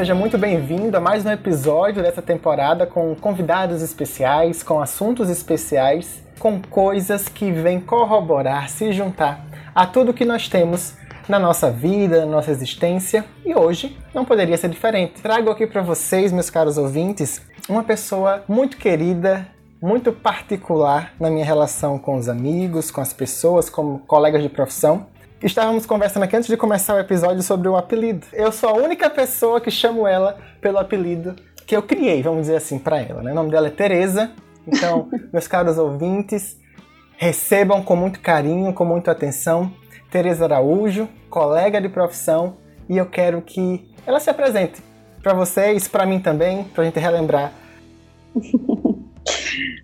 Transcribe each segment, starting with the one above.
seja muito bem-vindo a mais um episódio dessa temporada com convidados especiais, com assuntos especiais, com coisas que vêm corroborar, se juntar a tudo que nós temos na nossa vida, na nossa existência, e hoje não poderia ser diferente. Trago aqui para vocês, meus caros ouvintes, uma pessoa muito querida, muito particular na minha relação com os amigos, com as pessoas, como colegas de profissão. Estávamos conversando aqui antes de começar o episódio sobre o apelido. Eu sou a única pessoa que chamo ela pelo apelido que eu criei, vamos dizer assim, para ela. Né? O nome dela é Teresa. Então, meus caros ouvintes, recebam com muito carinho, com muita atenção, Teresa Araújo, colega de profissão, e eu quero que ela se apresente para vocês, para mim também, para a gente relembrar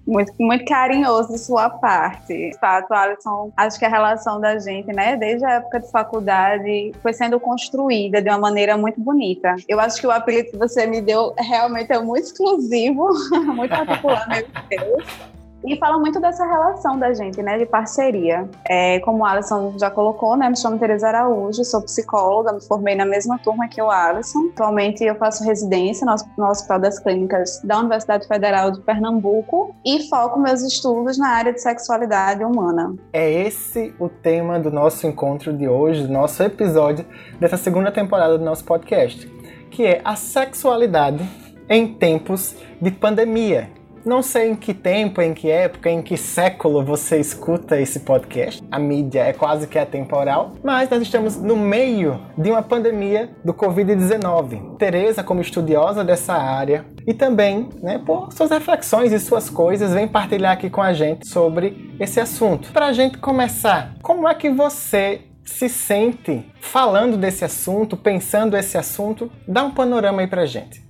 muito, muito carinhoso de sua parte. De fato, Alisson, acho que a relação da gente, né, desde a época de faculdade, foi sendo construída de uma maneira muito bonita. Eu acho que o apelido que você me deu realmente é muito exclusivo, muito particular, meu Deus. E fala muito dessa relação da gente, né, de parceria. É, como o Alisson já colocou, né, me chamo Teresa Araújo, sou psicóloga, me formei na mesma turma que o Alisson. Atualmente eu faço residência no Hospital das Clínicas da Universidade Federal de Pernambuco e foco meus estudos na área de sexualidade humana. É esse o tema do nosso encontro de hoje, do nosso episódio dessa segunda temporada do nosso podcast, que é a sexualidade em tempos de pandemia. Não sei em que tempo, em que época, em que século você escuta esse podcast. A mídia é quase que atemporal, mas nós estamos no meio de uma pandemia do Covid-19. Tereza, como estudiosa dessa área, e também, né, por suas reflexões e suas coisas, vem partilhar aqui com a gente sobre esse assunto. Para a gente começar, como é que você se sente falando desse assunto, pensando esse assunto? Dá um panorama aí pra gente.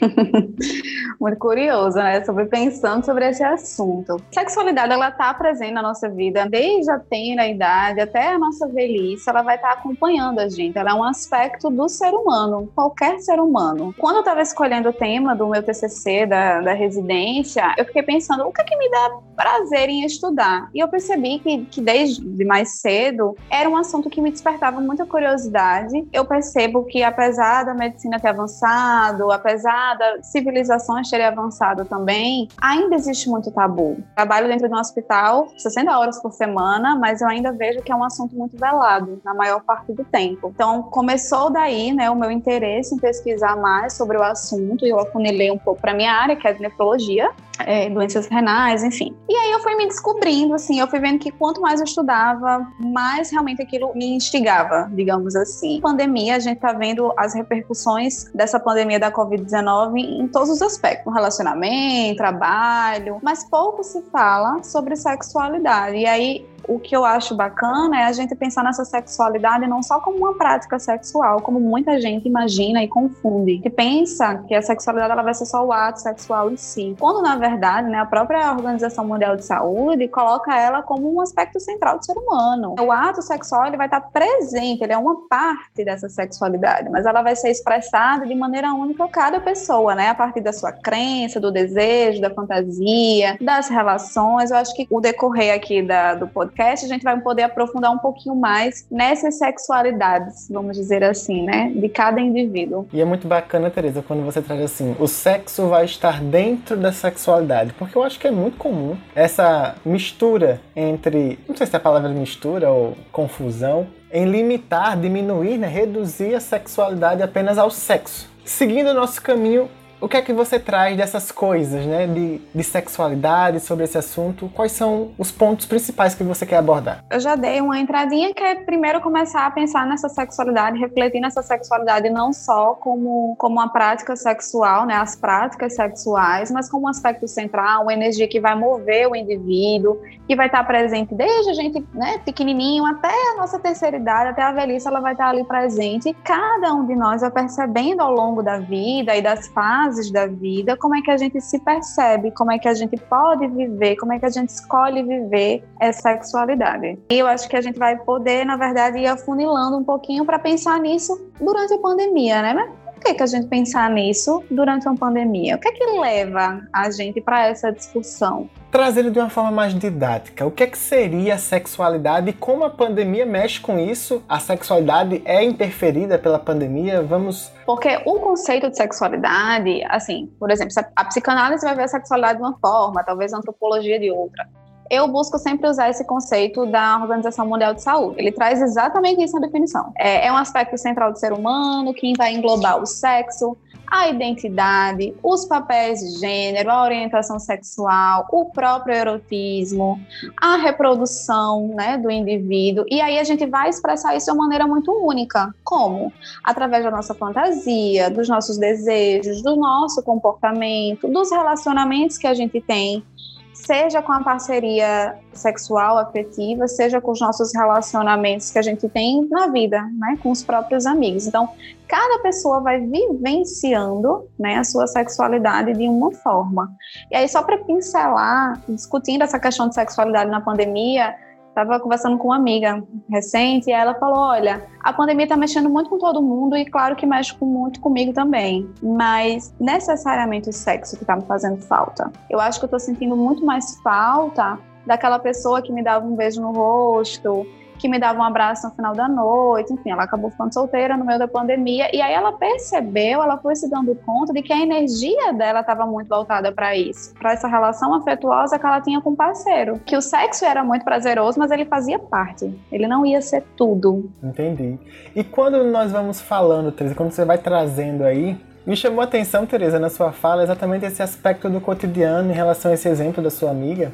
Muito curioso, né? Sobre pensando sobre esse assunto. Sexualidade, ela tá presente na nossa vida desde a tenra idade até a nossa velhice, ela vai estar tá acompanhando a gente. Ela é um aspecto do ser humano, qualquer ser humano. Quando eu estava escolhendo o tema do meu TCC, da, da residência, eu fiquei pensando, o que é que me dá prazer em estudar? E eu percebi que, que desde mais cedo era um assunto que me despertava muita curiosidade. Eu percebo que apesar da medicina ter avançado, apesar da civilizações terem avançado também, ainda existe muito tabu. Trabalho dentro de um hospital 60 horas por semana, mas eu ainda vejo que é um assunto muito velado na maior parte do tempo. Então, começou daí, né, o meu interesse em pesquisar mais sobre o assunto e eu afunilei um pouco para minha área, que é a nefrologia, é, doenças renais, enfim. E aí eu fui me descobrindo, assim, eu fui vendo que quanto mais eu estudava, mais realmente aquilo me instigava, digamos assim. Pandemia, a gente tá vendo as repercussões dessa pandemia da Covid-19 em todos os aspectos, relacionamento, trabalho, mas pouco se fala sobre sexualidade. E aí o que eu acho bacana é a gente pensar nessa sexualidade não só como uma prática sexual, como muita gente imagina e confunde. Que pensa que a sexualidade ela vai ser só o ato sexual em si. Quando, na verdade, né, a própria Organização Mundial de Saúde coloca ela como um aspecto central do ser humano. O ato sexual ele vai estar presente, ele é uma parte dessa sexualidade, mas ela vai ser expressada de maneira única a cada pessoa, né? A partir da sua crença, do desejo, da fantasia, das relações. Eu acho que o decorrer aqui da, do podcast podcast, a gente vai poder aprofundar um pouquinho mais nessas sexualidades, vamos dizer assim, né? De cada indivíduo. E é muito bacana, Teresa, quando você traz assim, o sexo vai estar dentro da sexualidade, porque eu acho que é muito comum essa mistura entre, não sei se é a palavra mistura ou confusão, em limitar, diminuir, né, reduzir a sexualidade apenas ao sexo. Seguindo o nosso caminho o que é que você traz dessas coisas, né, de, de sexualidade, sobre esse assunto? Quais são os pontos principais que você quer abordar? Eu já dei uma entradinha que é primeiro começar a pensar nessa sexualidade, refletir nessa sexualidade não só como, como uma prática sexual, né, as práticas sexuais, mas como um aspecto central, uma energia que vai mover o indivíduo, que vai estar presente desde a gente, né, pequenininho até a nossa terceira idade, até a velhice, ela vai estar ali presente. Cada um de nós vai percebendo ao longo da vida e das fases fases da vida, como é que a gente se percebe, como é que a gente pode viver, como é que a gente escolhe viver essa sexualidade. E eu acho que a gente vai poder, na verdade, ir afunilando um pouquinho para pensar nisso durante a pandemia, né? Que, que a gente pensar nisso durante uma pandemia? O que é que leva a gente para essa discussão? Trazendo de uma forma mais didática, o que é que seria a sexualidade e como a pandemia mexe com isso? A sexualidade é interferida pela pandemia? Vamos. Porque o conceito de sexualidade, assim, por exemplo, a psicanálise vai ver a sexualidade de uma forma, talvez a antropologia de outra eu busco sempre usar esse conceito da Organização Mundial de Saúde. Ele traz exatamente isso na definição. É, é um aspecto central do ser humano que vai englobar o sexo, a identidade, os papéis de gênero, a orientação sexual, o próprio erotismo, a reprodução né, do indivíduo. E aí a gente vai expressar isso de uma maneira muito única. Como? Através da nossa fantasia, dos nossos desejos, do nosso comportamento, dos relacionamentos que a gente tem seja com a parceria sexual, afetiva, seja com os nossos relacionamentos que a gente tem na vida, né, com os próprios amigos. Então, cada pessoa vai vivenciando, né, a sua sexualidade de uma forma. E aí, só para pincelar, discutindo essa questão de sexualidade na pandemia, Estava conversando com uma amiga recente e ela falou: Olha, a pandemia está mexendo muito com todo mundo e, claro, que mexe muito comigo também. Mas necessariamente o sexo que está me fazendo falta. Eu acho que eu estou sentindo muito mais falta daquela pessoa que me dava um beijo no rosto, que me dava um abraço no final da noite, enfim, ela acabou ficando solteira no meio da pandemia e aí ela percebeu, ela foi se dando conta de que a energia dela estava muito voltada para isso, para essa relação afetuosa que ela tinha com o parceiro, que o sexo era muito prazeroso, mas ele fazia parte, ele não ia ser tudo. Entendi. E quando nós vamos falando, Teresa, quando você vai trazendo aí me chamou a atenção, Teresa, na sua fala, exatamente esse aspecto do cotidiano em relação a esse exemplo da sua amiga,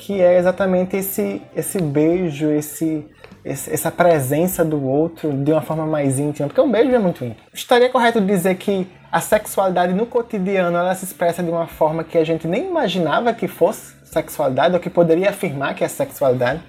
que é exatamente esse, esse beijo, esse, essa presença do outro de uma forma mais íntima, porque um beijo é muito íntimo. Estaria correto dizer que a sexualidade no cotidiano ela se expressa de uma forma que a gente nem imaginava que fosse sexualidade, ou que poderia afirmar que é sexualidade?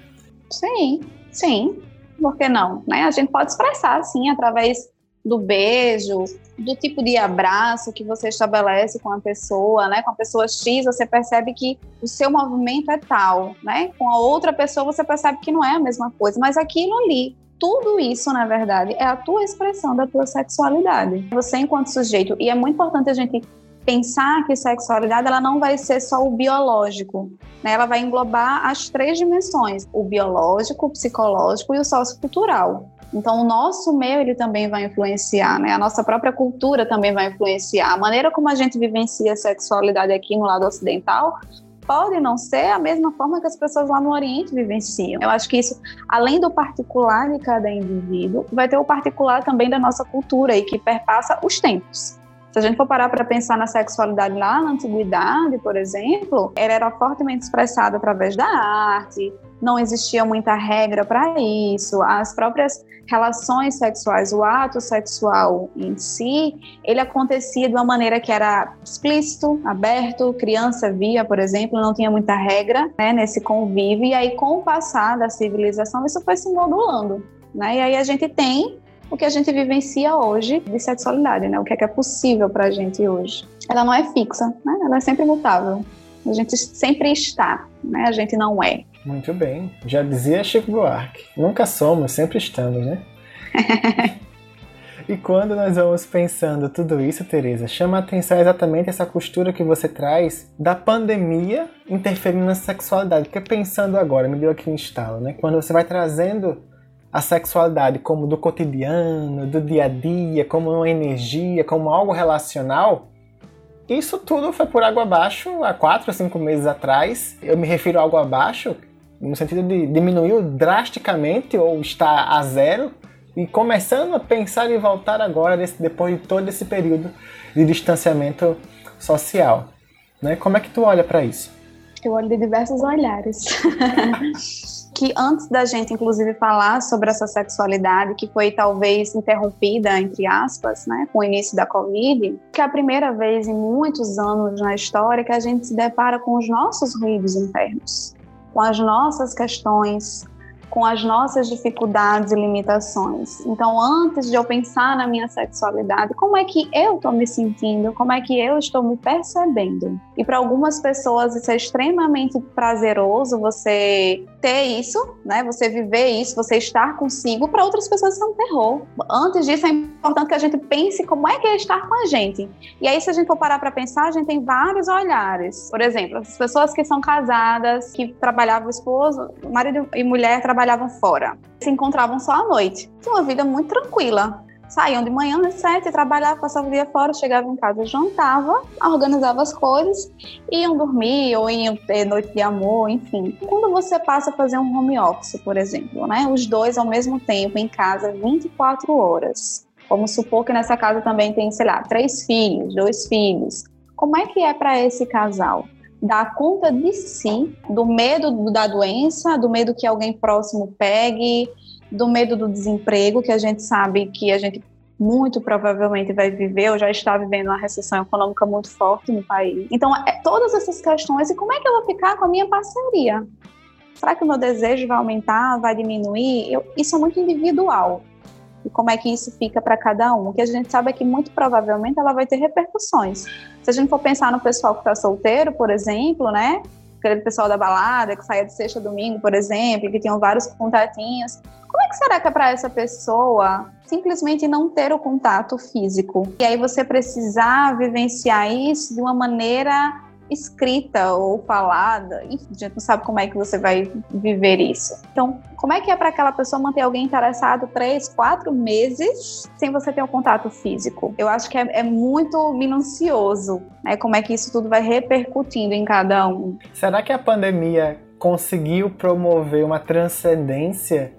Sim, sim. Por que não? Né? A gente pode expressar, assim, através do beijo, do tipo de abraço que você estabelece com a pessoa, né? Com a pessoa X, você percebe que o seu movimento é tal, né? Com a outra pessoa, você percebe que não é a mesma coisa, mas aquilo ali, tudo isso, na verdade, é a tua expressão da tua sexualidade. Você enquanto sujeito, e é muito importante a gente pensar que sexualidade ela não vai ser só o biológico, né? Ela vai englobar as três dimensões: o biológico, o psicológico e o sociocultural. Então, o nosso meio ele também vai influenciar, né? A nossa própria cultura também vai influenciar. A maneira como a gente vivencia a sexualidade aqui no lado ocidental pode não ser a mesma forma que as pessoas lá no Oriente vivenciam. Eu acho que isso, além do particular de cada indivíduo, vai ter o particular também da nossa cultura e que perpassa os tempos. Se a gente for parar para pensar na sexualidade lá na antiguidade, por exemplo, ela era fortemente expressada através da arte, não existia muita regra para isso, as próprias relações sexuais, o ato sexual em si, ele acontecia de uma maneira que era explícito, aberto, criança via, por exemplo, não tinha muita regra né, nesse convívio, e aí com o passar da civilização isso foi se modulando. Né? E aí a gente tem o que a gente vivencia hoje de sexualidade, né? O que é, que é possível para a gente hoje. Ela não é fixa, né? Ela é sempre mutável. A gente sempre está, né? A gente não é. Muito bem. Já dizia Chico Buarque. Nunca somos, sempre estamos, né? e quando nós vamos pensando tudo isso, Teresa, chama a atenção exatamente essa costura que você traz da pandemia interferindo na sexualidade. Porque pensando agora, me deu aqui um estalo, né? Quando você vai trazendo a sexualidade como do cotidiano, do dia a dia, como uma energia, como algo relacional, isso tudo foi por água abaixo há quatro cinco meses atrás. Eu me refiro a algo abaixo no sentido de diminuiu drasticamente ou está a zero e começando a pensar em voltar agora depois de todo esse período de distanciamento social. Né? Como é que tu olha para isso? Eu olho de diversos olhares. que antes da gente, inclusive, falar sobre essa sexualidade que foi talvez interrompida, entre aspas, né, com o início da Covid, que é a primeira vez em muitos anos na história que a gente se depara com os nossos ruídos internos, com as nossas questões com as nossas dificuldades e limitações. Então, antes de eu pensar na minha sexualidade, como é que eu estou me sentindo? Como é que eu estou me percebendo? E para algumas pessoas isso é extremamente prazeroso você ter isso, né? Você viver isso, você estar consigo. Para outras pessoas isso é um terror. Antes disso é importante que a gente pense como é que é estar com a gente. E aí se a gente for parar para pensar, a gente tem vários olhares. Por exemplo, as pessoas que são casadas, que trabalhavam esposo, marido e mulher trabalhavam fora, se encontravam só à noite. Tinha uma vida muito tranquila saíam de manhã às sete, trabalhavam, passavam o dia fora, chegavam em casa, jantava, organizava as coisas, iam dormir ou iam ter noite de amor, enfim. Quando você passa a fazer um home office, por exemplo, né, os dois ao mesmo tempo em casa, 24 horas. Vamos supor que nessa casa também tem, sei lá, três filhos, dois filhos. Como é que é para esse casal? Dar conta de si, do medo da doença, do medo que alguém próximo pegue, do medo do desemprego, que a gente sabe que a gente muito provavelmente vai viver ou já está vivendo uma recessão econômica muito forte no país. Então, é, todas essas questões, e como é que eu vou ficar com a minha parceria? Será que o meu desejo vai aumentar, vai diminuir? Eu, isso é muito individual. E como é que isso fica para cada um? O que a gente sabe é que muito provavelmente ela vai ter repercussões. Se a gente for pensar no pessoal que está solteiro, por exemplo, né? Aquele pessoal da balada que saia de sexta a domingo, por exemplo, que tinham vários contatinhos como é que será que é para essa pessoa simplesmente não ter o contato físico? E aí você precisar vivenciar isso de uma maneira escrita ou falada, enfim, a gente não sabe como é que você vai viver isso. Então, como é que é para aquela pessoa manter alguém interessado três, quatro meses sem você ter um contato físico? Eu acho que é, é muito minucioso, né? Como é que isso tudo vai repercutindo em cada um. Será que a pandemia conseguiu promover uma transcendência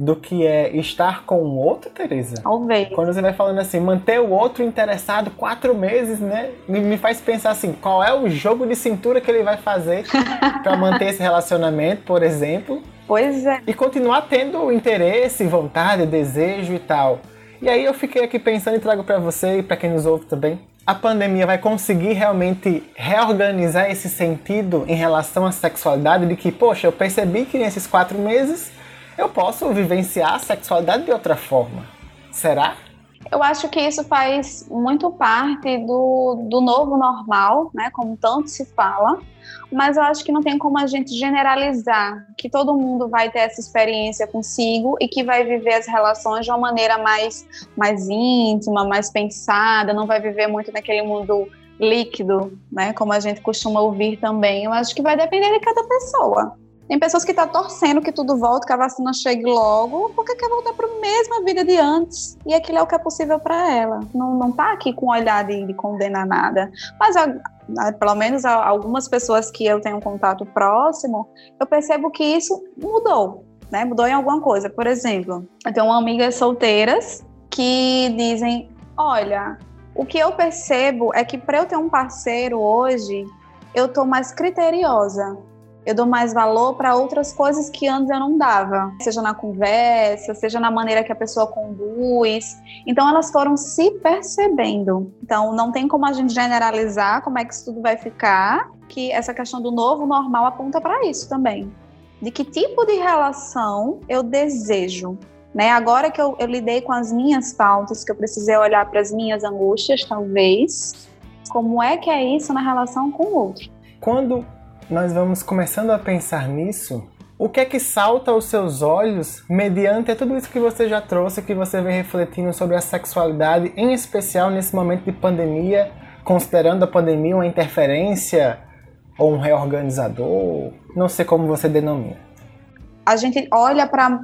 do que é estar com o outro, Teresa. Talvez. Quando você vai falando assim, manter o outro interessado quatro meses, né? Me faz pensar assim, qual é o jogo de cintura que ele vai fazer para manter esse relacionamento, por exemplo. Pois é. E continuar tendo interesse, vontade, desejo e tal. E aí eu fiquei aqui pensando e trago para você e para quem nos ouve também. A pandemia vai conseguir realmente reorganizar esse sentido em relação à sexualidade de que, poxa, eu percebi que nesses quatro meses eu posso vivenciar a sexualidade de outra forma. Será? Eu acho que isso faz muito parte do, do novo normal, né? Como tanto se fala, mas eu acho que não tem como a gente generalizar que todo mundo vai ter essa experiência consigo e que vai viver as relações de uma maneira mais, mais íntima, mais pensada, não vai viver muito naquele mundo líquido, né? Como a gente costuma ouvir também. Eu acho que vai depender de cada pessoa. Tem pessoas que estão tá torcendo que tudo volte, que a vacina chegue logo, porque quer voltar para a mesma vida de antes. E aquilo é o que é possível para ela. Não, não tá aqui com o olhar de, de condenar nada. Mas a, pelo menos algumas pessoas que eu tenho um contato próximo, eu percebo que isso mudou. Né? Mudou em alguma coisa. Por exemplo, eu tenho amigas solteiras que dizem: olha, o que eu percebo é que para eu ter um parceiro hoje, eu tô mais criteriosa eu dou mais valor para outras coisas que antes eu não dava, seja na conversa, seja na maneira que a pessoa conduz. Então elas foram se percebendo. Então não tem como a gente generalizar como é que isso tudo vai ficar, que essa questão do novo normal aponta para isso também. De que tipo de relação eu desejo? Né? Agora que eu, eu lidei com as minhas faltas, que eu precisei olhar para as minhas angústias, talvez, como é que é isso na relação com o outro? Quando nós vamos começando a pensar nisso, o que é que salta aos seus olhos mediante tudo isso que você já trouxe, que você vem refletindo sobre a sexualidade, em especial nesse momento de pandemia, considerando a pandemia uma interferência ou um reorganizador? Não sei como você denomina. A gente olha para,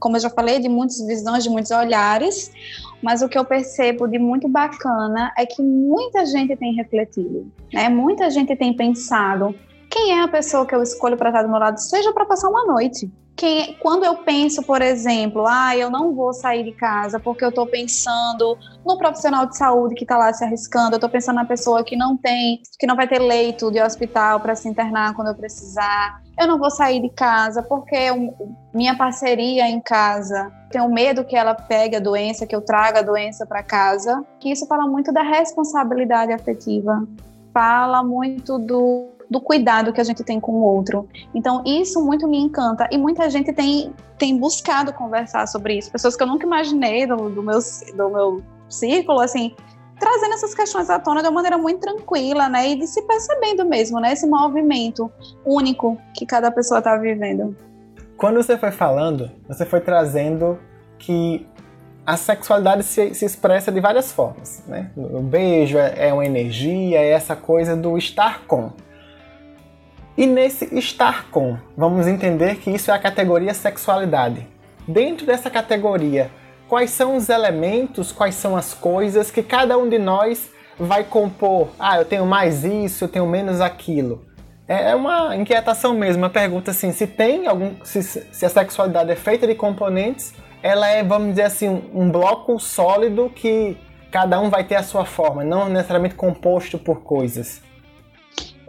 como eu já falei, de muitas visões, de muitos olhares, mas o que eu percebo de muito bacana é que muita gente tem refletido, né? Muita gente tem pensado quem é a pessoa que eu escolho para estar do meu lado, seja para passar uma noite. Quem, quando eu penso, por exemplo, ah, eu não vou sair de casa porque eu estou pensando no profissional de saúde que está lá se arriscando, eu estou pensando na pessoa que não tem, que não vai ter leito de hospital para se internar quando eu precisar. Eu não vou sair de casa porque eu, minha parceria em casa, tenho medo que ela pegue a doença, que eu traga a doença para casa. Que isso fala muito da responsabilidade afetiva, fala muito do do cuidado que a gente tem com o outro. Então, isso muito me encanta. E muita gente tem, tem buscado conversar sobre isso. Pessoas que eu nunca imaginei do, do, meu, do meu círculo, assim, trazendo essas questões à tona de uma maneira muito tranquila, né? E de se percebendo mesmo, né? Esse movimento único que cada pessoa está vivendo. Quando você foi falando, você foi trazendo que a sexualidade se, se expressa de várias formas, né? O beijo é, é uma energia, é essa coisa do estar com. E nesse estar com, vamos entender que isso é a categoria sexualidade. Dentro dessa categoria, quais são os elementos, quais são as coisas que cada um de nós vai compor. Ah, eu tenho mais isso, eu tenho menos aquilo. É, é uma inquietação mesmo, uma pergunta assim, se tem algum. Se, se a sexualidade é feita de componentes, ela é, vamos dizer assim, um bloco sólido que cada um vai ter a sua forma, não necessariamente composto por coisas.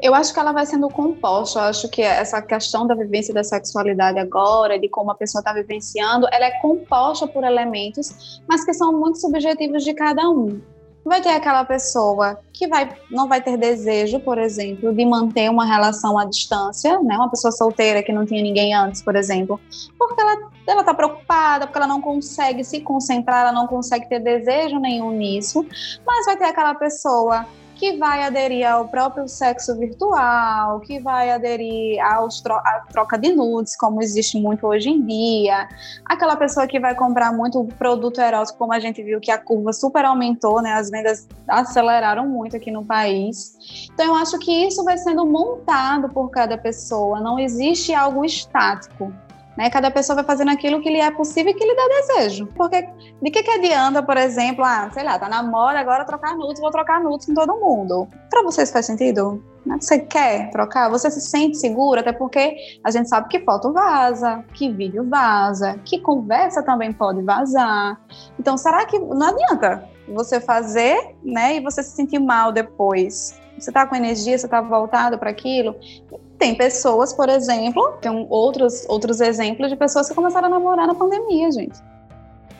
Eu acho que ela vai sendo composta. Eu acho que essa questão da vivência da sexualidade agora, de como a pessoa está vivenciando, ela é composta por elementos, mas que são muito subjetivos de cada um. Vai ter aquela pessoa que vai, não vai ter desejo, por exemplo, de manter uma relação à distância, né? Uma pessoa solteira que não tinha ninguém antes, por exemplo, porque ela ela está preocupada, porque ela não consegue se concentrar, ela não consegue ter desejo nenhum nisso. Mas vai ter aquela pessoa que vai aderir ao próprio sexo virtual, que vai aderir aos tro à troca de nudes, como existe muito hoje em dia, aquela pessoa que vai comprar muito produto erótico, como a gente viu que a curva super aumentou, né? As vendas aceleraram muito aqui no país. Então eu acho que isso vai sendo montado por cada pessoa, não existe algo estático. Né? Cada pessoa vai fazendo aquilo que lhe é possível e que lhe dá desejo. Porque de que, que adianta, por exemplo, ah, sei lá, tá na moda agora trocar nudes, vou trocar nudes com todo mundo. Para vocês faz sentido? Né? Você quer trocar? Você se sente seguro? Até porque a gente sabe que foto vaza, que vídeo vaza, que conversa também pode vazar. Então, será que não adianta você fazer, né, e você se sentir mal depois? Você tá com energia, você tá voltado para aquilo? Tem pessoas, por exemplo, tem outros, outros exemplos de pessoas que começaram a namorar na pandemia, gente.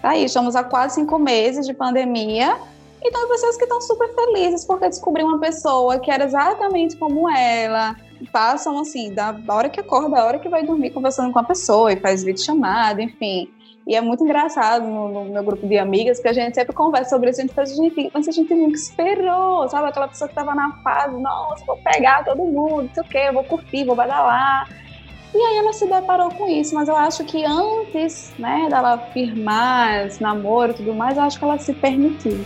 Tá aí, estamos há quase cinco meses de pandemia e tem pessoas que estão super felizes porque descobriram uma pessoa que era exatamente como ela. Passam assim, da hora que acorda, da hora que vai dormir conversando com a pessoa e faz vídeo chamada, enfim. E é muito engraçado no, no, meu grupo de amigas que a gente sempre conversa sobre isso. A gente faz, gente, mas a gente nunca esperou, sabe? Aquela pessoa que tava na fase, nossa, vou pegar todo mundo, não sei o quê, vou curtir, vou badalar. E aí ela se deparou com isso, mas eu acho que antes, né, dela firmar esse namoro e tudo mais, eu acho que ela se permitiu.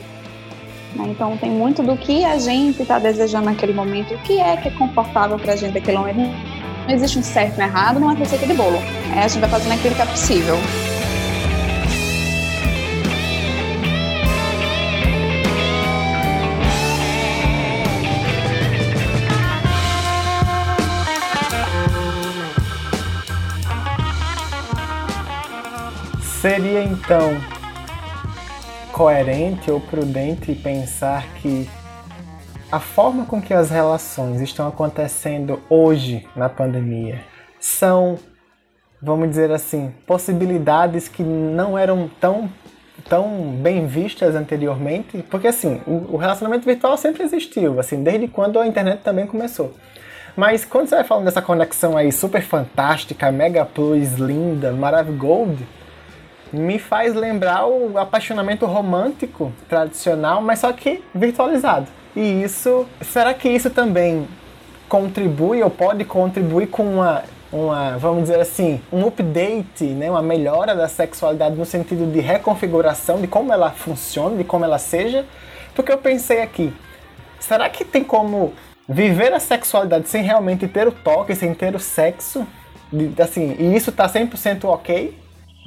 Né? Então tem muito do que a gente está desejando naquele momento, o que é que é confortável para a gente naquele momento. Não existe um certo e um errado, não é receita de bolo. É, a gente vai fazendo aquilo que é possível. Seria então coerente ou prudente pensar que a forma com que as relações estão acontecendo hoje na pandemia são, vamos dizer assim, possibilidades que não eram tão tão bem vistas anteriormente, porque assim, o, relacionamento virtual sempre existiu, assim, desde quando a internet também começou. Mas quando você vai falando dessa conexão aí super fantástica, mega plus, linda, maravilhosa, me faz lembrar o apaixonamento romântico tradicional, mas só que virtualizado. E isso, será que isso também contribui ou pode contribuir com uma, uma vamos dizer assim, um update, né, uma melhora da sexualidade no sentido de reconfiguração de como ela funciona, de como ela seja? Porque eu pensei aqui, será que tem como viver a sexualidade sem realmente ter o toque, sem ter o sexo? Assim, e isso tá 100% ok?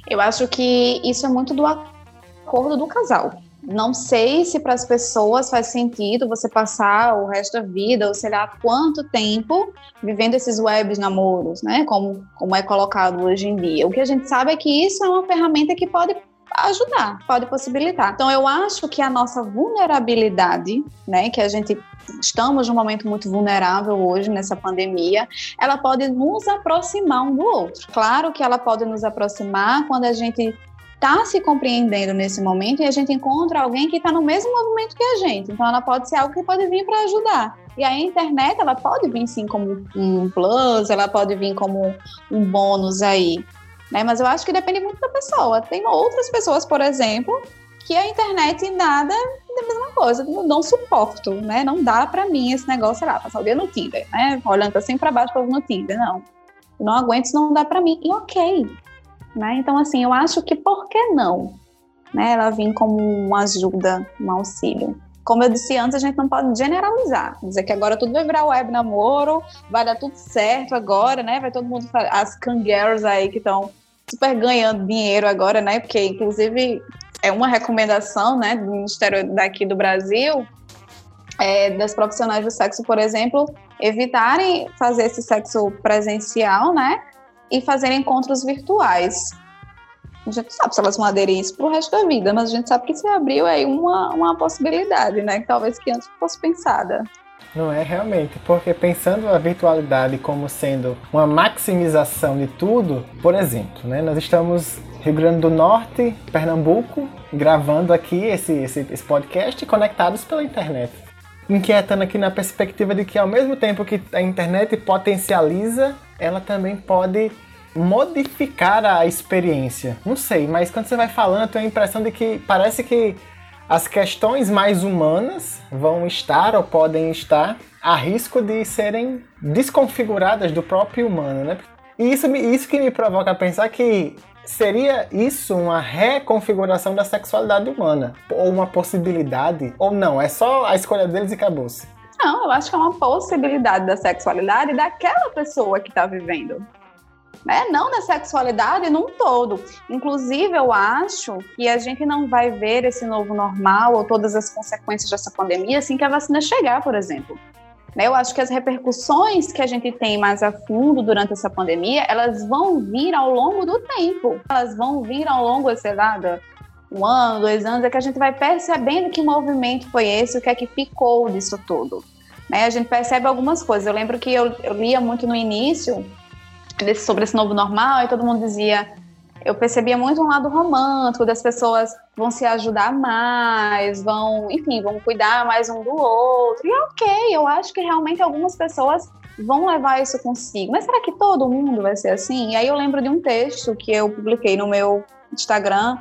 Eu acho que isso é muito do acordo do casal. Não sei se para as pessoas faz sentido você passar o resto da vida, ou sei lá quanto tempo, vivendo esses webs namoros, né? Como, como é colocado hoje em dia. O que a gente sabe é que isso é uma ferramenta que pode ajudar, pode possibilitar. Então eu acho que a nossa vulnerabilidade, né, que a gente estamos num momento muito vulnerável hoje nessa pandemia, ela pode nos aproximar um do outro. Claro que ela pode nos aproximar quando a gente está se compreendendo nesse momento e a gente encontra alguém que está no mesmo movimento que a gente. Então ela pode ser algo que pode vir para ajudar. E a internet, ela pode vir sim como um plus, ela pode vir como um bônus aí. Né? Mas eu acho que depende muito da pessoa. Tem outras pessoas, por exemplo, que a internet nada é a mesma coisa, não, não suporto, né? Não dá para mim esse negócio, sei lá, passar o dia no Tinder, né? Olhando assim para baixo no Tinder, não. Não aguento, isso não dá para mim. E ok, né? Então, assim, eu acho que por que não? Né? Ela vir como uma ajuda, um auxílio. Como eu disse antes, a gente não pode generalizar, dizer que agora tudo vai virar web namoro, vai dar tudo certo agora, né? Vai todo mundo as kangaroos aí que estão super ganhando dinheiro agora, né? Porque inclusive é uma recomendação, né, do Ministério daqui do Brasil, é, das profissionais do sexo, por exemplo, evitarem fazer esse sexo presencial, né, e fazer encontros virtuais. A gente sabe se elas vão aderir isso pro resto da vida, mas a gente sabe que se abriu aí uma, uma possibilidade, né? Que talvez que antes fosse pensada. Não é realmente, porque pensando a virtualidade como sendo uma maximização de tudo, por exemplo, né, nós estamos Rio Grande do Norte, Pernambuco, gravando aqui esse, esse, esse podcast conectados pela internet. Inquietando aqui na perspectiva de que ao mesmo tempo que a internet potencializa, ela também pode modificar a experiência. Não sei, mas quando você vai falando, eu tenho a impressão de que parece que as questões mais humanas vão estar ou podem estar a risco de serem desconfiguradas do próprio humano, né? E isso, isso que me provoca a pensar que seria isso uma reconfiguração da sexualidade humana? Ou uma possibilidade? Ou não? É só a escolha deles e acabou-se? Não, eu acho que é uma possibilidade da sexualidade daquela pessoa que está vivendo né? Não da sexualidade num todo. Inclusive, eu acho que a gente não vai ver esse novo normal ou todas as consequências dessa pandemia assim que a vacina chegar, por exemplo. Né? Eu acho que as repercussões que a gente tem mais a fundo durante essa pandemia, elas vão vir ao longo do tempo. Elas vão vir ao longo, sei lá, um ano, dois anos, é que a gente vai percebendo que movimento foi esse, o que é que ficou disso tudo. Né? A gente percebe algumas coisas. Eu lembro que eu lia muito no início sobre esse novo normal e todo mundo dizia eu percebia muito um lado romântico das pessoas vão se ajudar mais, vão, enfim, vão cuidar mais um do outro. E ok, eu acho que realmente algumas pessoas vão levar isso consigo. Mas será que todo mundo vai ser assim? E aí eu lembro de um texto que eu publiquei no meu Instagram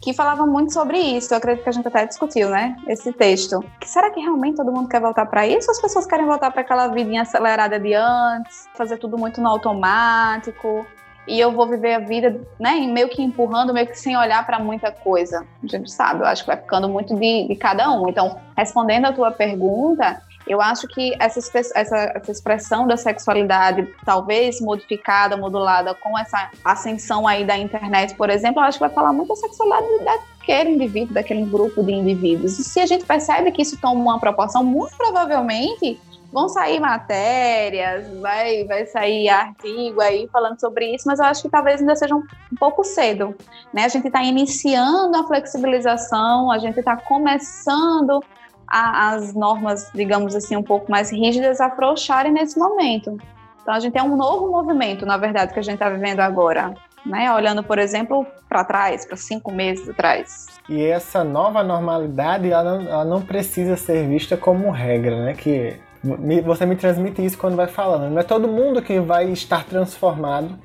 que falava muito sobre isso. Eu acredito que a gente até discutiu, né? Esse texto. Que será que realmente todo mundo quer voltar para isso? Ou as pessoas querem voltar para aquela vidinha acelerada de antes, fazer tudo muito no automático? E eu vou viver a vida, né, meio que empurrando, meio que sem olhar para muita coisa. A gente sabe, eu acho que vai ficando muito de, de cada um. Então, respondendo a tua pergunta, eu acho que essa, essa, essa, expressão da sexualidade, talvez modificada, modulada com essa ascensão aí da internet, por exemplo, eu acho que vai falar muito da sexualidade daquele indivíduo, daquele grupo de indivíduos. E se a gente percebe que isso toma uma proporção, muito provavelmente vão sair matérias, vai, vai sair artigo aí falando sobre isso, mas eu acho que talvez ainda seja um, um pouco cedo. Né? A gente está iniciando a flexibilização, a gente está começando a, as normas, digamos assim, um pouco mais rígidas afrouxarem nesse momento. Então a gente tem um novo movimento, na verdade, que a gente está vivendo agora. Né? Olhando, por exemplo, para trás, para cinco meses atrás. E essa nova normalidade, ela não, ela não, precisa ser vista como regra, né? Que você me transmite isso quando vai falando. Não é todo mundo que vai estar transformado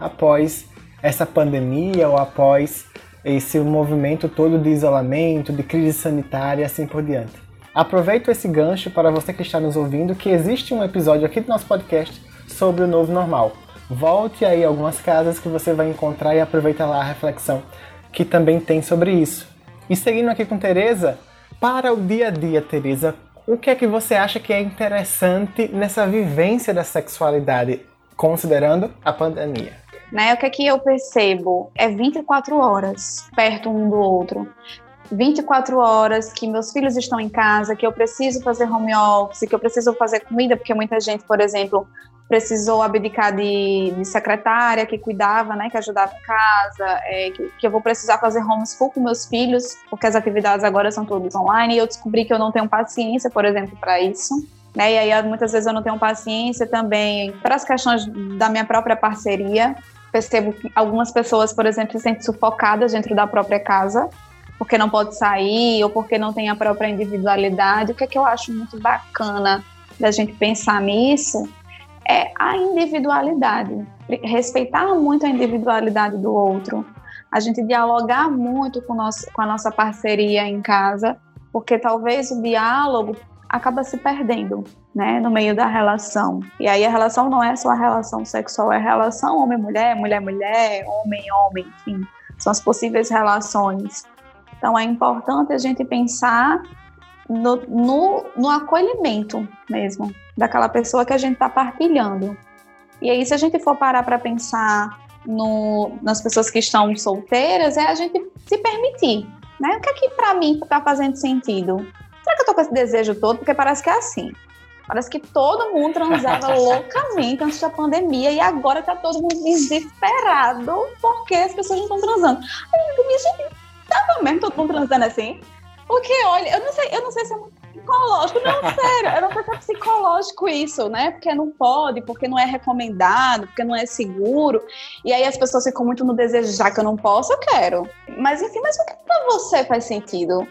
após essa pandemia ou após esse movimento todo de isolamento, de crise sanitária e assim por diante. Aproveito esse gancho para você que está nos ouvindo que existe um episódio aqui do nosso podcast sobre o novo normal. Volte aí algumas casas que você vai encontrar e aproveita lá a reflexão que também tem sobre isso. E seguindo aqui com Teresa, para o dia a dia, Teresa, o que é que você acha que é interessante nessa vivência da sexualidade, considerando a pandemia? Né, o que é que eu percebo? É 24 horas perto um do outro. 24 horas, que meus filhos estão em casa, que eu preciso fazer home office, que eu preciso fazer comida, porque muita gente, por exemplo, precisou abdicar de, de secretária que cuidava, né, que ajudava em casa, é, que, que, eu vou precisar fazer homeschool com meus filhos, porque as atividades agora são todas online, e eu descobri que eu não tenho paciência, por exemplo, para isso. Né, e aí muitas vezes eu não tenho paciência também para as questões da minha própria parceria. Percebo que algumas pessoas, por exemplo, se sentem sufocadas dentro da própria casa, porque não pode sair ou porque não tem a própria individualidade. O que é que eu acho muito bacana da gente pensar nisso é a individualidade. Respeitar muito a individualidade do outro. A gente dialogar muito com, nosso, com a nossa parceria em casa, porque talvez o diálogo acaba se perdendo, né, no meio da relação. E aí a relação não é só a relação sexual, é a relação homem-mulher, mulher-mulher, homem-homem, enfim, são as possíveis relações. Então é importante a gente pensar no, no, no acolhimento mesmo daquela pessoa que a gente está partilhando. E aí, se a gente for parar para pensar no, nas pessoas que estão solteiras, é a gente se permitir. Né? O que é que para mim está fazendo sentido? Será que eu tô com esse desejo todo? Porque parece que é assim. Parece que todo mundo transava loucamente antes da pandemia e agora tá todo mundo desesperado porque as pessoas não estão transando. Aí gente, tava mesmo todo mundo transando assim? Porque, olha, eu não sei, eu não sei se é psicológico, não, sério, eu não sei se é psicológico isso, né? Porque não pode, porque não é recomendado, porque não é seguro. E aí as pessoas ficam muito no desejo, já que eu não posso, eu quero. Mas enfim, mas o que pra você faz sentido?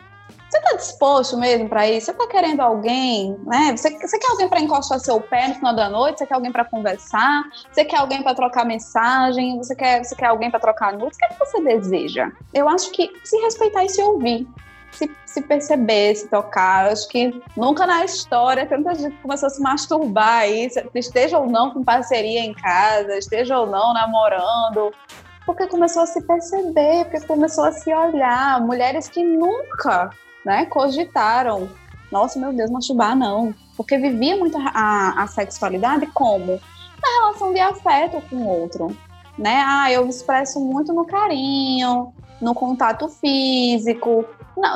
Você está disposto mesmo para isso? Você está querendo alguém, né? Você, você quer alguém para encostar seu pé no final da noite? Você quer alguém para conversar? Você quer alguém para trocar mensagem? Você quer, você quer alguém para trocar nudes? O que, é que você deseja? Eu acho que se respeitar e se ouvir se, se perceber, se tocar. Acho que nunca na história tanta gente começou a se masturbar aí, esteja ou não com parceria em casa, esteja ou não namorando. Porque começou a se perceber, porque começou a se olhar. Mulheres que nunca né, cogitaram, nossa, meu Deus, masturbar não. Porque vivia muito a, a sexualidade como? Na relação de afeto com o outro. Né? Ah, eu expresso muito no carinho, no contato físico,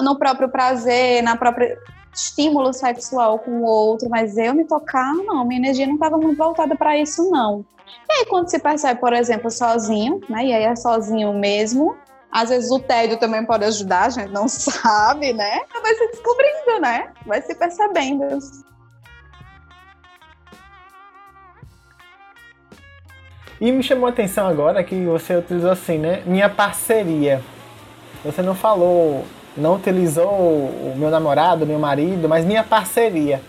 no próprio prazer, na própria estímulo sexual com o outro, mas eu me tocar, não, minha energia não estava muito voltada para isso, não. E aí, quando se percebe, por exemplo, sozinho, né? E aí é sozinho mesmo. Às vezes o tédio também pode ajudar, a gente não sabe, né? Vai se descobrindo, né? Vai se percebendo. E me chamou a atenção agora que você utilizou assim, né? Minha parceria. Você não falou não utilizou o meu namorado, meu marido, mas minha parceria.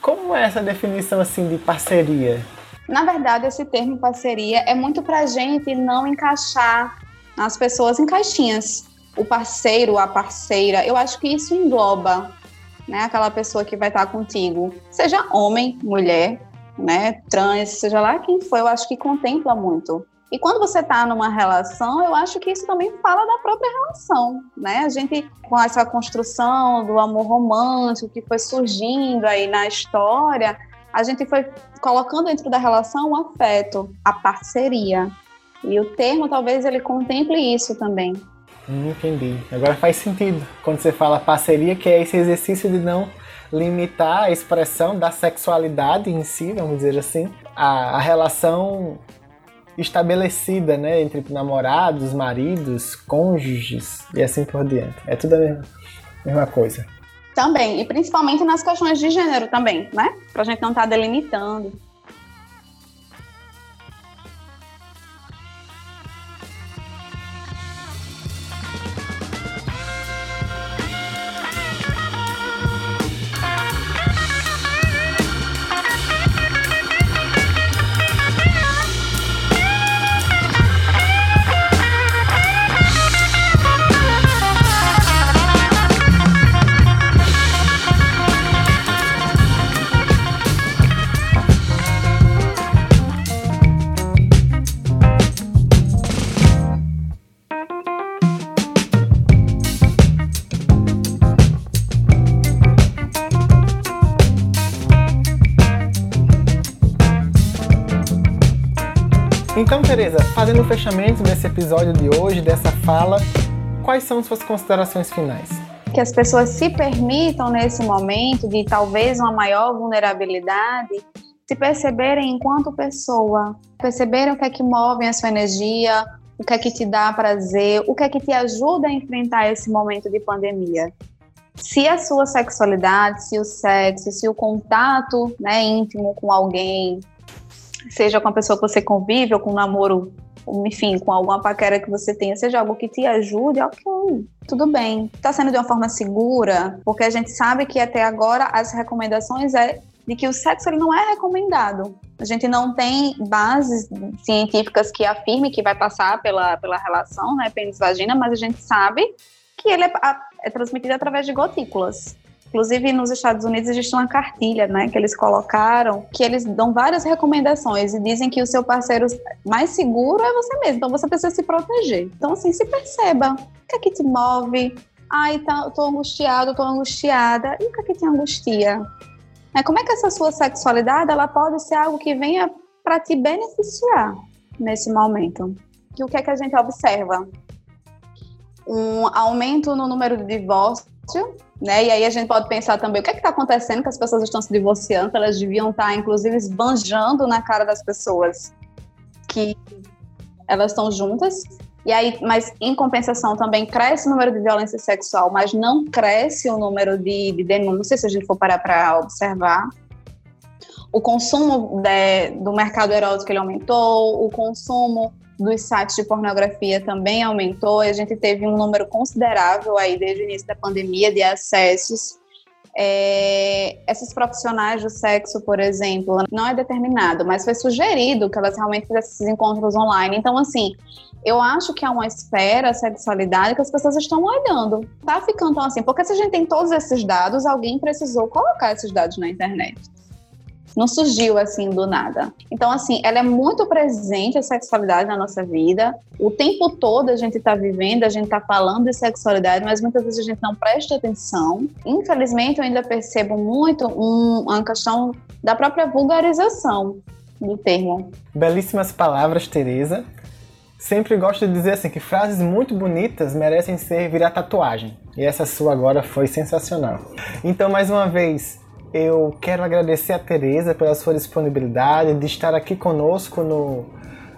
Como é essa definição assim de parceria? Na verdade, esse termo parceria é muito para gente não encaixar as pessoas em caixinhas. O parceiro, a parceira, eu acho que isso engloba, né, aquela pessoa que vai estar contigo, seja homem, mulher, né, trans, seja lá quem for, eu acho que contempla muito. E quando você está numa relação, eu acho que isso também fala da própria relação, né? A gente, com essa construção do amor romântico que foi surgindo aí na história, a gente foi colocando dentro da relação o afeto, a parceria. E o termo, talvez, ele contemple isso também. Hum, entendi. Agora faz sentido quando você fala parceria, que é esse exercício de não limitar a expressão da sexualidade em si, vamos dizer assim, a, a relação estabelecida, né, entre namorados, maridos, cônjuges e assim por diante. É tudo a mesma, mesma coisa. Também, e principalmente nas questões de gênero também, né? Pra gente não estar tá delimitando. Então, Tereza, fazendo o fechamento desse episódio de hoje, dessa fala, quais são suas considerações finais? Que as pessoas se permitam nesse momento de talvez uma maior vulnerabilidade, se perceberem enquanto pessoa, perceberem o que é que move a sua energia, o que é que te dá prazer, o que é que te ajuda a enfrentar esse momento de pandemia. Se a sua sexualidade, se o sexo, se o contato né, íntimo com alguém, seja com a pessoa que você convive ou com um namoro, enfim, com alguma paquera que você tenha, seja algo que te ajude, ok, tudo bem. Está sendo de uma forma segura, porque a gente sabe que até agora as recomendações é de que o sexo ele não é recomendado. A gente não tem bases científicas que afirmem que vai passar pela, pela relação, né, pênis-vagina, mas a gente sabe que ele é, é transmitido através de gotículas. Inclusive, nos Estados Unidos existe uma cartilha, né, que eles colocaram, que eles dão várias recomendações e dizem que o seu parceiro mais seguro é você mesmo, então você precisa se proteger. Então, assim, se perceba. O que é que te move? Ai, tá, tô angustiado, tô angustiada. E o que é que te angustia? É, como é que essa sua sexualidade, ela pode ser algo que venha para te beneficiar nesse momento? E o que é que a gente observa? Um aumento no número de divórcios né? E aí a gente pode pensar também o que é está acontecendo que as pessoas estão se divorciando, elas deviam estar, tá, inclusive, esbanjando na cara das pessoas que elas estão juntas. E aí, mas em compensação também cresce o número de violência sexual, mas não cresce o número de, de denúncias, se a gente for parar para observar. O consumo de, do mercado erótico ele aumentou, o consumo dos sites de pornografia também aumentou. A gente teve um número considerável aí desde o início da pandemia de acessos. É, esses profissionais do sexo, por exemplo, não é determinado, mas foi sugerido que elas realmente fizessem esses encontros online. Então, assim, eu acho que há uma espera a sexualidade que as pessoas estão olhando. Tá ficando assim, porque se a gente tem todos esses dados, alguém precisou colocar esses dados na internet não surgiu assim do nada. Então, assim, ela é muito presente a sexualidade na nossa vida. O tempo todo a gente está vivendo, a gente está falando de sexualidade, mas muitas vezes a gente não presta atenção. Infelizmente, eu ainda percebo muito um, uma questão da própria vulgarização do termo. Belíssimas palavras, Tereza. Sempre gosto de dizer assim que frases muito bonitas merecem ser virar tatuagem. E essa sua agora foi sensacional. Então, mais uma vez, eu quero agradecer a Tereza pela sua disponibilidade de estar aqui conosco no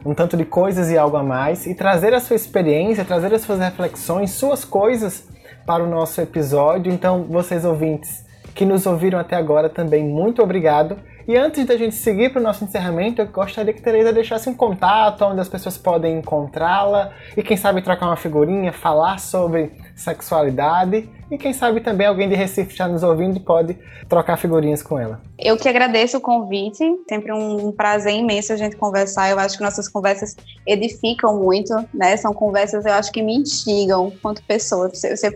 um tanto de coisas e algo a mais e trazer a sua experiência, trazer as suas reflexões, suas coisas para o nosso episódio. Então, vocês ouvintes que nos ouviram até agora também, muito obrigado. E antes da gente seguir para o nosso encerramento, eu gostaria que a Tereza deixasse um contato onde as pessoas podem encontrá-la e quem sabe trocar uma figurinha, falar sobre sexualidade e quem sabe também alguém de Recife está nos ouvindo e pode trocar figurinhas com ela. Eu que agradeço o convite, sempre um prazer imenso a gente conversar. Eu acho que nossas conversas edificam muito, né? São conversas, eu acho que me instigam quanto pessoa.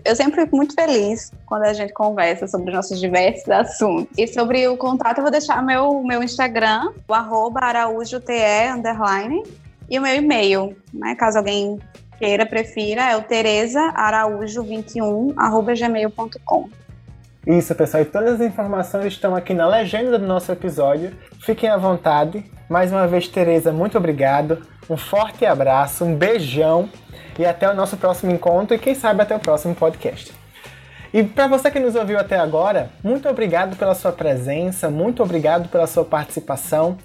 Eu sempre fico muito feliz quando a gente conversa sobre nossos diversos assuntos. E sobre o contato, eu vou deixar meu, meu Instagram, o arroba araújote, underline, e o meu e-mail, né? Caso alguém queira, prefira, é o terezaaraújo21.gmail.com. Isso, pessoal. E todas as informações estão aqui na legenda do nosso episódio. Fiquem à vontade. Mais uma vez, Tereza, muito obrigado. Um forte abraço, um beijão e até o nosso próximo encontro e quem sabe até o próximo podcast. E para você que nos ouviu até agora, muito obrigado pela sua presença, muito obrigado pela sua participação.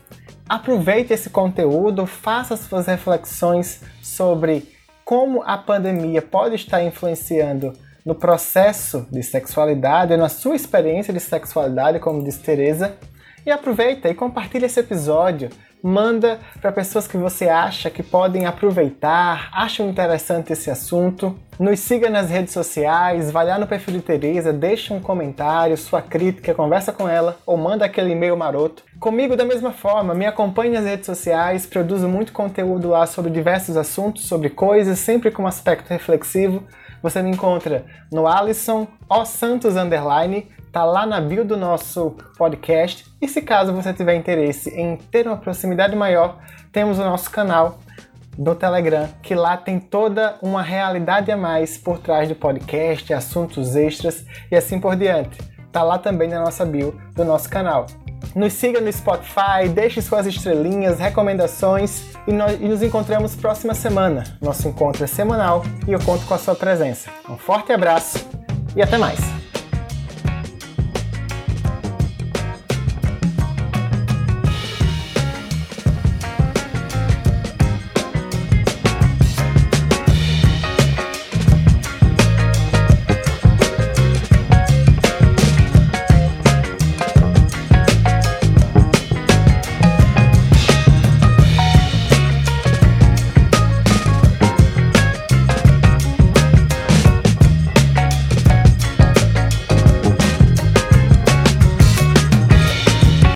Aproveite esse conteúdo, faça suas reflexões sobre como a pandemia pode estar influenciando no processo de sexualidade, na sua experiência de sexualidade, como diz Teresa. E aproveita e compartilha esse episódio. Manda para pessoas que você acha que podem aproveitar, acham interessante esse assunto. Nos siga nas redes sociais, vai lá no perfil de Teresa, deixa um comentário, sua crítica, conversa com ela ou manda aquele e-mail maroto. Comigo da mesma forma, me acompanhe nas redes sociais, produzo muito conteúdo lá sobre diversos assuntos, sobre coisas, sempre com um aspecto reflexivo. Você me encontra no Alisson O Santos Underline, tá lá na bio do nosso podcast. E se caso você tiver interesse em ter uma proximidade maior, temos o nosso canal do Telegram, que lá tem toda uma realidade a mais por trás do podcast, assuntos extras e assim por diante. Tá lá também na nossa bio do nosso canal. Nos siga no Spotify, deixe suas estrelinhas, recomendações e, nós, e nos encontramos próxima semana. Nosso encontro é semanal e eu conto com a sua presença. Um forte abraço e até mais!